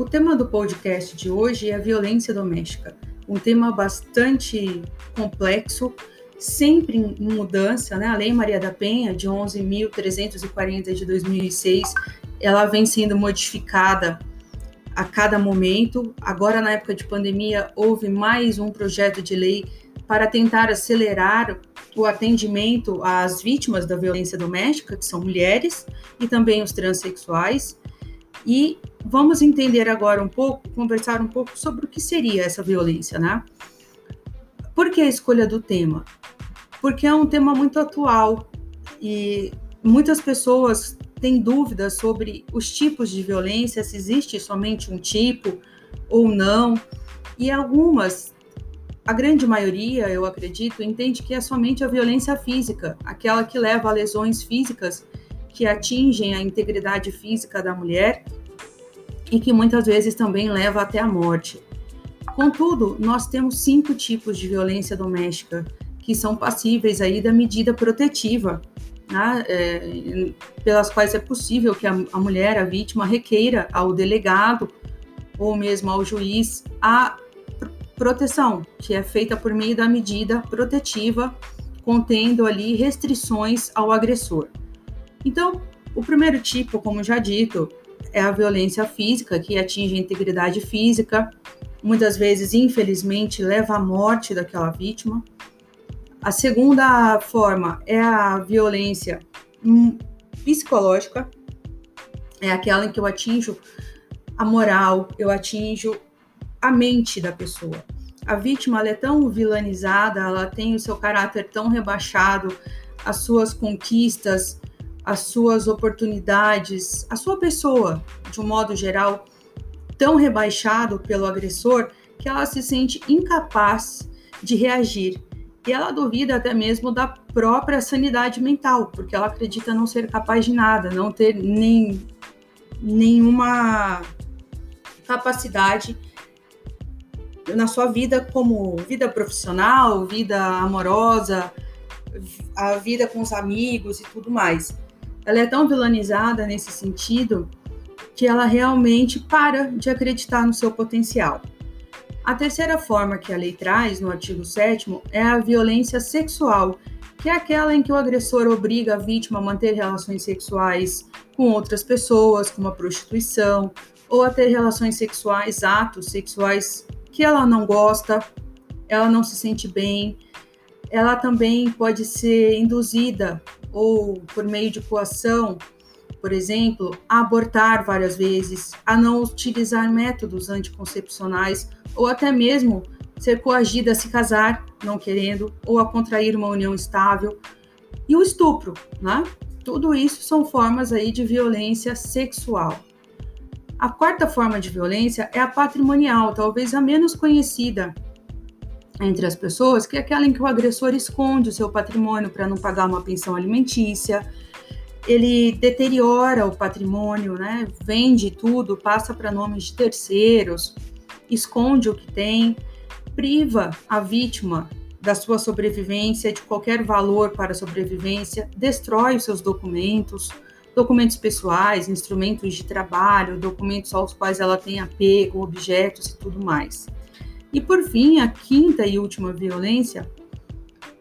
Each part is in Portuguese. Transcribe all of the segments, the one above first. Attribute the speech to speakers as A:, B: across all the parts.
A: O tema do podcast de hoje é a violência doméstica, um tema bastante complexo, sempre em mudança, né? A Lei Maria da Penha, de 11.340 de 2006, ela vem sendo modificada a cada momento. Agora, na época de pandemia, houve mais um projeto de lei para tentar acelerar o atendimento às vítimas da violência doméstica, que são mulheres, e também os transexuais. E vamos entender agora um pouco, conversar um pouco sobre o que seria essa violência, né? Por que a escolha do tema? Porque é um tema muito atual e muitas pessoas têm dúvidas sobre os tipos de violência, se existe somente um tipo ou não. E algumas, a grande maioria, eu acredito, entende que é somente a violência física, aquela que leva a lesões físicas que atingem a integridade física da mulher e que muitas vezes também leva até a morte. Contudo, nós temos cinco tipos de violência doméstica que são passíveis aí da medida protetiva, né, é, pelas quais é possível que a, a mulher, a vítima, requeira ao delegado ou mesmo ao juiz a proteção, que é feita por meio da medida protetiva, contendo ali restrições ao agressor. Então, o primeiro tipo, como já dito, é a violência física, que atinge a integridade física, muitas vezes, infelizmente, leva à morte daquela vítima. A segunda forma é a violência hum, psicológica, é aquela em que eu atinjo a moral, eu atinjo a mente da pessoa. A vítima é tão vilanizada, ela tem o seu caráter tão rebaixado, as suas conquistas, as suas oportunidades, a sua pessoa, de um modo geral, tão rebaixado pelo agressor que ela se sente incapaz de reagir. E ela duvida até mesmo da própria sanidade mental, porque ela acredita não ser capaz de nada, não ter nem nenhuma capacidade na sua vida como vida profissional, vida amorosa, a vida com os amigos e tudo mais ela é tão vilanizada nesse sentido que ela realmente para de acreditar no seu potencial. A terceira forma que a lei traz no artigo 7 é a violência sexual, que é aquela em que o agressor obriga a vítima a manter relações sexuais com outras pessoas, como a prostituição, ou a ter relações sexuais, atos sexuais que ela não gosta, ela não se sente bem. Ela também pode ser induzida ou por meio de coação, por exemplo, a abortar várias vezes, a não utilizar métodos anticoncepcionais ou até mesmo ser coagida a se casar, não querendo, ou a contrair uma união estável. E o estupro, né? Tudo isso são formas aí de violência sexual. A quarta forma de violência é a patrimonial, talvez a menos conhecida, entre as pessoas, que é aquela em que o agressor esconde o seu patrimônio para não pagar uma pensão alimentícia, ele deteriora o patrimônio, né? vende tudo, passa para nomes de terceiros, esconde o que tem, priva a vítima da sua sobrevivência, de qualquer valor para a sobrevivência, destrói os seus documentos, documentos pessoais, instrumentos de trabalho, documentos aos quais ela tem apego, objetos e tudo mais. E por fim, a quinta e última violência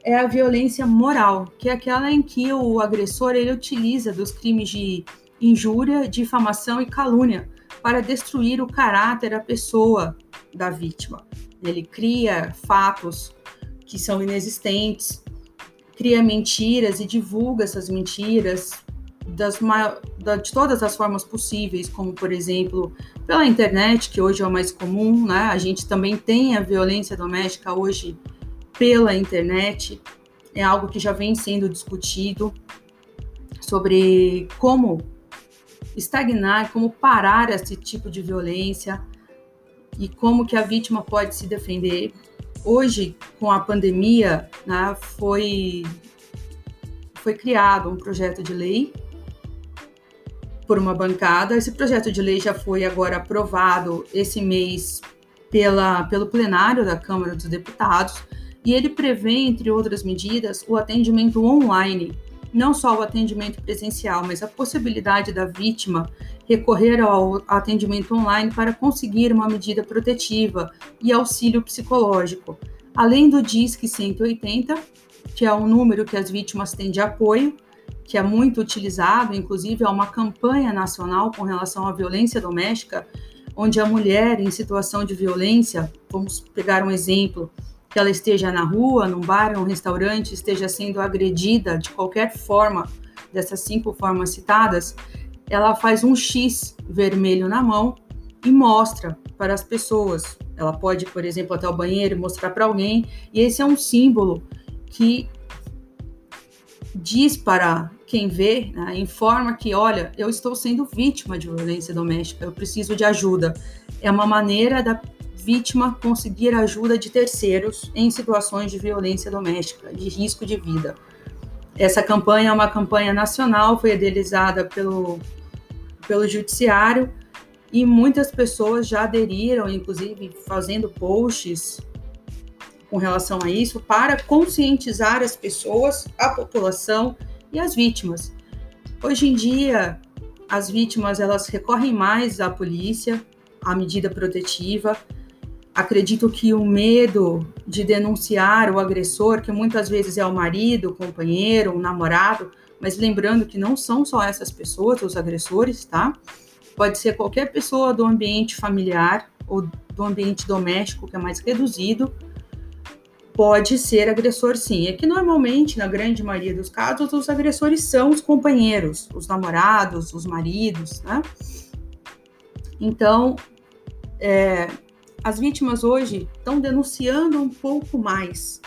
A: é a violência moral, que é aquela em que o agressor ele utiliza dos crimes de injúria, difamação e calúnia para destruir o caráter, a pessoa da vítima. Ele cria fatos que são inexistentes, cria mentiras e divulga essas mentiras, das, de todas as formas possíveis, como por exemplo pela internet, que hoje é o mais comum, né? A gente também tem a violência doméstica hoje pela internet, é algo que já vem sendo discutido sobre como estagnar, como parar esse tipo de violência e como que a vítima pode se defender. Hoje, com a pandemia, né, foi foi criado um projeto de lei por uma bancada. Esse projeto de lei já foi agora aprovado esse mês pela, pelo plenário da Câmara dos Deputados e ele prevê, entre outras medidas, o atendimento online não só o atendimento presencial, mas a possibilidade da vítima recorrer ao atendimento online para conseguir uma medida protetiva e auxílio psicológico, além do DISC 180, que é um número que as vítimas têm de apoio, que é muito utilizado, inclusive é uma campanha nacional com relação à violência doméstica, onde a mulher em situação de violência, vamos pegar um exemplo, que ela esteja na rua, num bar, num restaurante, esteja sendo agredida de qualquer forma dessas cinco formas citadas, ela faz um X vermelho na mão e mostra para as pessoas. Ela pode, por exemplo, até o banheiro mostrar para alguém, e esse é um símbolo que diz para quem vê, né, informa que, olha, eu estou sendo vítima de violência doméstica, eu preciso de ajuda. É uma maneira da vítima conseguir ajuda de terceiros em situações de violência doméstica, de risco de vida. Essa campanha é uma campanha nacional, foi idealizada pelo, pelo Judiciário e muitas pessoas já aderiram, inclusive fazendo posts com relação a isso, para conscientizar as pessoas, a população e as vítimas. Hoje em dia, as vítimas elas recorrem mais à polícia, à medida protetiva, acredito que o medo de denunciar o agressor, que muitas vezes é o marido, o companheiro, o namorado, mas lembrando que não são só essas pessoas os agressores, tá? Pode ser qualquer pessoa do ambiente familiar ou do ambiente doméstico que é mais reduzido, pode ser agressor sim. É que normalmente, na grande maioria dos casos, os agressores são os companheiros, os namorados, os maridos, né? Então, é, as vítimas hoje estão denunciando um pouco mais,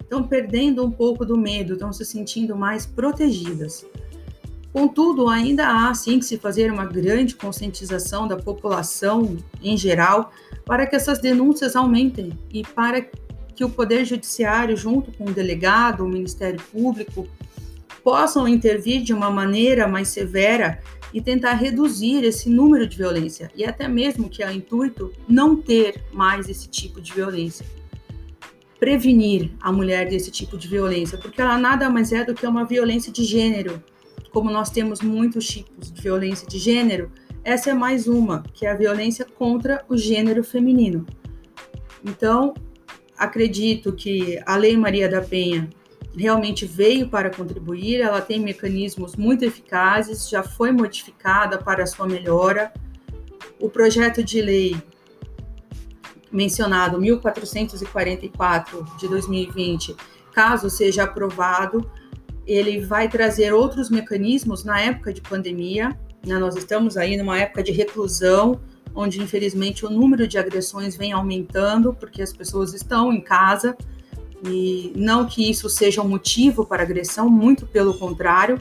A: estão perdendo um pouco do medo, estão se sentindo mais protegidas. Contudo, ainda há sim que se fazer uma grande conscientização da população em geral para que essas denúncias aumentem e para que o Poder Judiciário, junto com o delegado, o Ministério Público, possam intervir de uma maneira mais severa e tentar reduzir esse número de violência e até mesmo que é intuito não ter mais esse tipo de violência. Prevenir a mulher desse tipo de violência, porque ela nada mais é do que uma violência de gênero. Como nós temos muitos tipos de violência de gênero, essa é mais uma, que é a violência contra o gênero feminino. Então, acredito que a Lei Maria da Penha realmente veio para contribuir, ela tem mecanismos muito eficazes, já foi modificada para sua melhora. O projeto de lei mencionado 1444 de 2020, caso seja aprovado, ele vai trazer outros mecanismos na época de pandemia. Né? Nós estamos aí numa época de reclusão, onde infelizmente o número de agressões vem aumentando porque as pessoas estão em casa e não que isso seja um motivo para agressão, muito pelo contrário.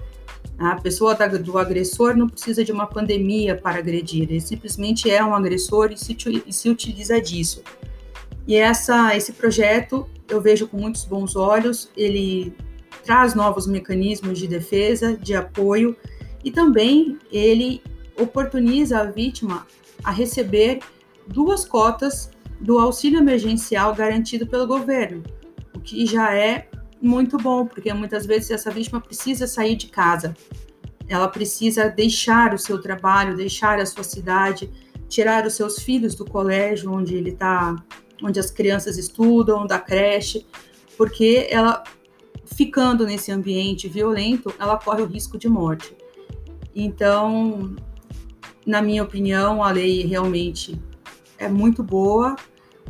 A: A pessoa do agressor não precisa de uma pandemia para agredir, ele simplesmente é um agressor e se, e se utiliza disso. E essa, esse projeto eu vejo com muitos bons olhos, ele traz novos mecanismos de defesa, de apoio e também ele oportuniza a vítima a receber duas cotas do auxílio emergencial garantido pelo governo o que já é muito bom, porque muitas vezes essa vítima precisa sair de casa, ela precisa deixar o seu trabalho, deixar a sua cidade, tirar os seus filhos do colégio onde ele está, onde as crianças estudam, da creche, porque ela ficando nesse ambiente violento, ela corre o risco de morte. Então, na minha opinião, a lei realmente é muito boa,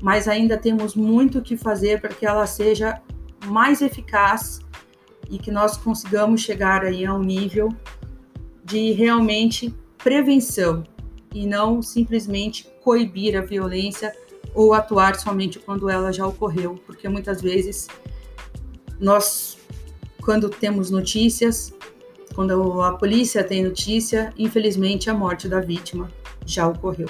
A: mas ainda temos muito que fazer para que ela seja mais eficaz e que nós consigamos chegar aí a um nível de realmente prevenção e não simplesmente coibir a violência ou atuar somente quando ela já ocorreu, porque muitas vezes nós, quando temos notícias, quando a polícia tem notícia, infelizmente a morte da vítima já ocorreu.